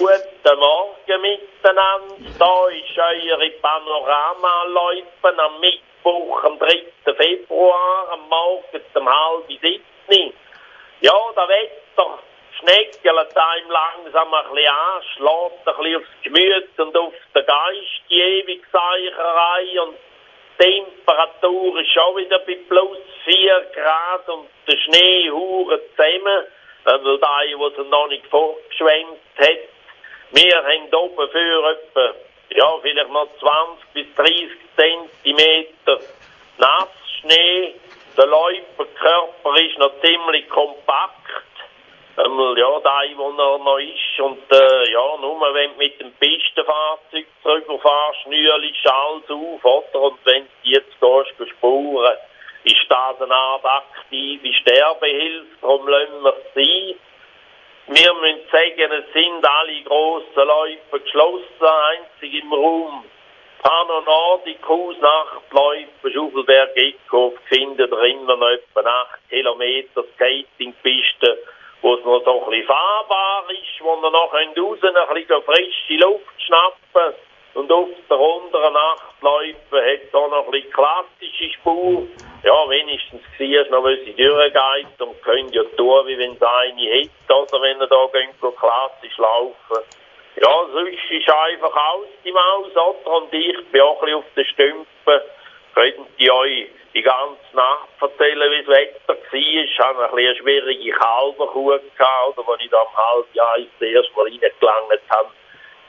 Guten Morgen miteinander. Da ist eure Panorama-Läufe am Mittwoch, am 3. Februar, am Morgen um halb sieben. Ja, der Wetter schneckelt einem langsam ein bisschen an, schlägt ein bisschen aufs Gemüt und auf den Geist, die Ewigseicherei und die Temperatur ist schon wieder bei plus 4 Grad und der Schnee hure zusammen. Also da, was er noch nicht vorgeschwemmt hat. Wir haben oben für etwa, ja, vielleicht noch 20 bis 30 Zentimeter Nassschnee. Der Läuferkörper ist noch ziemlich kompakt. Einmal, ja, da, wo er noch ist. Und, äh, ja, nur wenn du mit dem Pistenfahrzeug drüber fährst, schnürlich alles auf, oder? Und wenn du jetzt gehst, spuren, ist das eine Art aktive Sterbehilfe, darum lassen wir es sein. Wir müssen sagen, es sind alle grossen Läufe geschlossen, einzig im Raum. Pano Nordicus, Nachtläufe, Schaufelberg, Eckhof, finden drinnen noch etwa 8 Kilometer Skatingpiste, wo es noch so ein bisschen fahrbar ist, wo wir noch raus ein bisschen frische Luft schnappen und auf der unteren Nachtläufe hat es auch noch ein bisschen klassische Spur. Ja, wenigstens siehst noch, wie sie durchgeht und könnt ja tun, wie wenn es eine hätte, oder wenn ihr da geht, klassisch laufen. Ja, sonst ist einfach aus die Maus, oder? Und ich bin auch ein auf den Stümpen. Könnt ihr euch die ganze Nacht erzählen, wie das Wetter war. Ich hatte ein bisschen eine schwierige Kalberkuh gehabt, oder, als ich da am halben Jahr das erste Mal reingelangt habe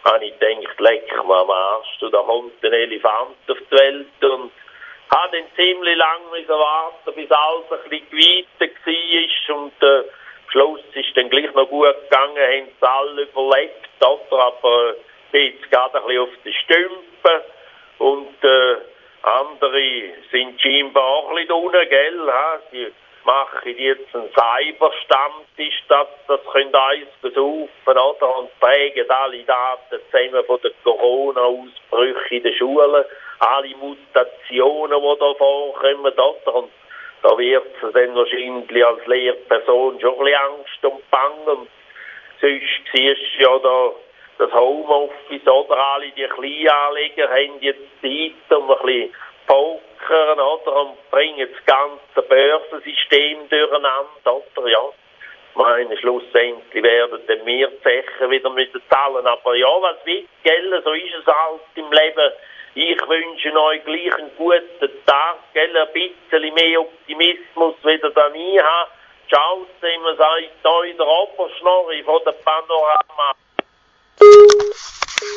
habe ich gedacht, leck mir am Arsch, du, da kommt ein Elefant auf die Welt und habe dann ziemlich lange warten, bis alles ein bisschen geweiter war und äh, am Schluss ist dann gleich noch gut gegangen, haben es alle überlebt, oder? aber bin jetzt gerade ein bisschen auf den Stümpen und äh, andere sind scheinbar auch ein bisschen unten, gell? Ha? Die machen jetzt einen Cyberstammtisch, das, das können eins besaufen, oder? Und prägen alle Daten zusammen von den Corona-Ausbrüchen in den Schulen, alle Mutationen, die da vorkommen, oder? Und da wird es dann wahrscheinlich als Lehrperson schon ein bisschen Angst und Bang. Und sonst siehst du ja da das Homeoffice, oder? Alle die Kleinanleger haben jetzt Zeit, um ein bisschen pokern, oder? Und bringen das ganze Börsensystem durcheinander, oder? Ja. Ich meine, schlussendlich werden dann wir Zechen wieder müssen zahlen. Aber ja, was will, gell? So ist es halt im Leben. Ich wünsche euch gleich einen guten Tag, gell, ein bisschen mehr Optimismus, wieder da nie habe. Ciao zusammen, sagt euch der Oberschnorri von der Panorama.